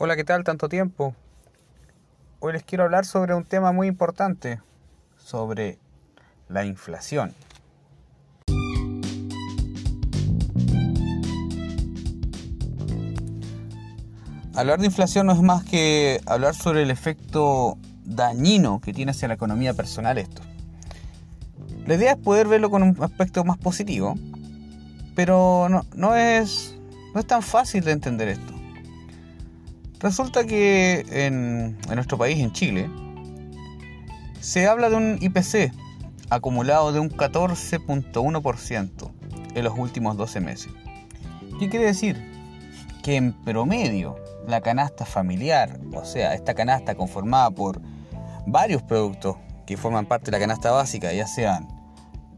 Hola, ¿qué tal? Tanto tiempo. Hoy les quiero hablar sobre un tema muy importante, sobre la inflación. Hablar de inflación no es más que hablar sobre el efecto dañino que tiene hacia la economía personal esto. La idea es poder verlo con un aspecto más positivo, pero no, no es, no es tan fácil de entender esto. Resulta que en, nuestro país, en Chile, se habla de un IPC acumulado de un 14.1% en los últimos 12 meses. ¿Qué quiere decir? Que en promedio la canasta familiar, o sea, esta canasta conformada por varios productos que forman parte de la canasta básica, ya sean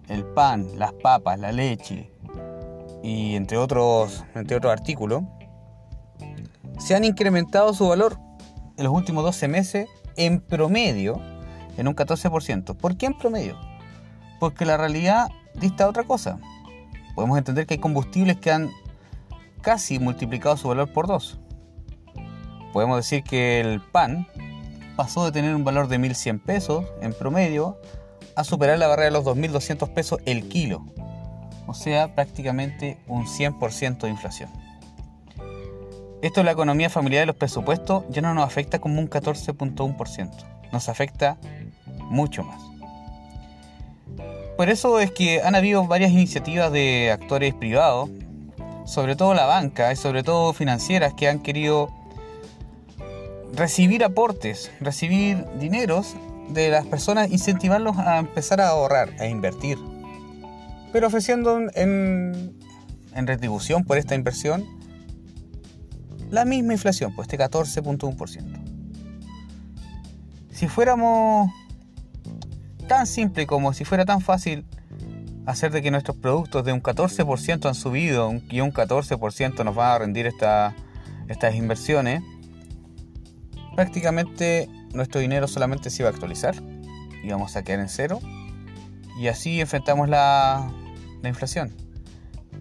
el pan, las papas, la leche y entre otros, entre otros artículos, se han incrementado su valor en los últimos 12 meses en promedio en un 14%. ¿Por qué en promedio? Porque la realidad dista otra cosa. Podemos entender que hay combustibles que han casi multiplicado su valor por dos. Podemos decir que el pan pasó de tener un valor de 1.100 pesos en promedio a superar la barrera de los 2.200 pesos el kilo. O sea, prácticamente un 100% de inflación. Esto de la economía familiar y los presupuestos ya no nos afecta como un 14.1%, nos afecta mucho más. Por eso es que han habido varias iniciativas de actores privados, sobre todo la banca y sobre todo financieras que han querido recibir aportes, recibir dineros de las personas, incentivarlos a empezar a ahorrar, a invertir, pero ofreciendo en, en retribución por esta inversión la misma inflación, pues este 14.1%. Si fuéramos tan simple como si fuera tan fácil hacer de que nuestros productos de un 14% han subido y un 14% nos van a rendir estas inversiones, prácticamente nuestro dinero solamente se iba a actualizar y vamos a quedar en cero y así enfrentamos la inflación.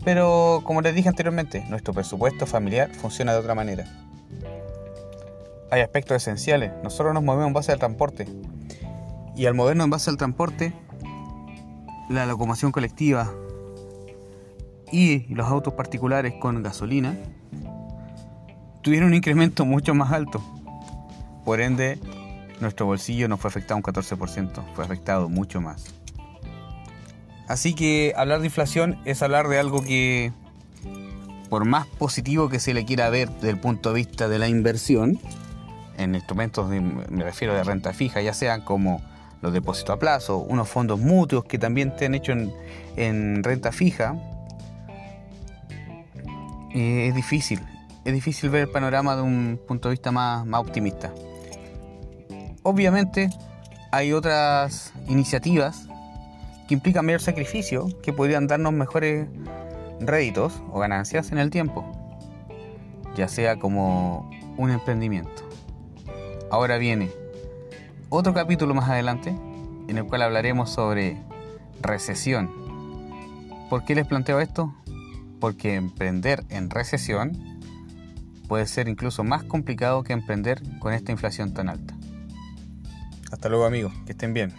Pero como les dije anteriormente, nuestro presupuesto familiar funciona de otra manera. Hay aspectos esenciales. Nosotros nos movemos en base al transporte. Y al movernos en base al transporte, la locomoción colectiva y los autos particulares con gasolina tuvieron un incremento mucho más alto. Por ende, nuestro bolsillo no fue afectado un 14%, fue afectado mucho más. Así que hablar de inflación es hablar de algo que, por más positivo que se le quiera ver desde el punto de vista de la inversión, en instrumentos, me refiero de renta fija, ya sean como los depósitos a plazo, unos fondos mutuos que también te han hecho en, renta fija, eh, es difícil. Es difícil ver el panorama de un punto de vista más, más optimista. Obviamente hay otras iniciativas que implica mayor sacrificio, que podrían darnos mejores réditos o ganancias en el tiempo, ya sea como un emprendimiento. Ahora viene otro capítulo más adelante en el cual hablaremos sobre recesión. ¿Por qué les planteo esto? Porque emprender en recesión puede ser incluso más complicado que emprender con esta inflación tan alta. Hasta luego amigos, que estén bien.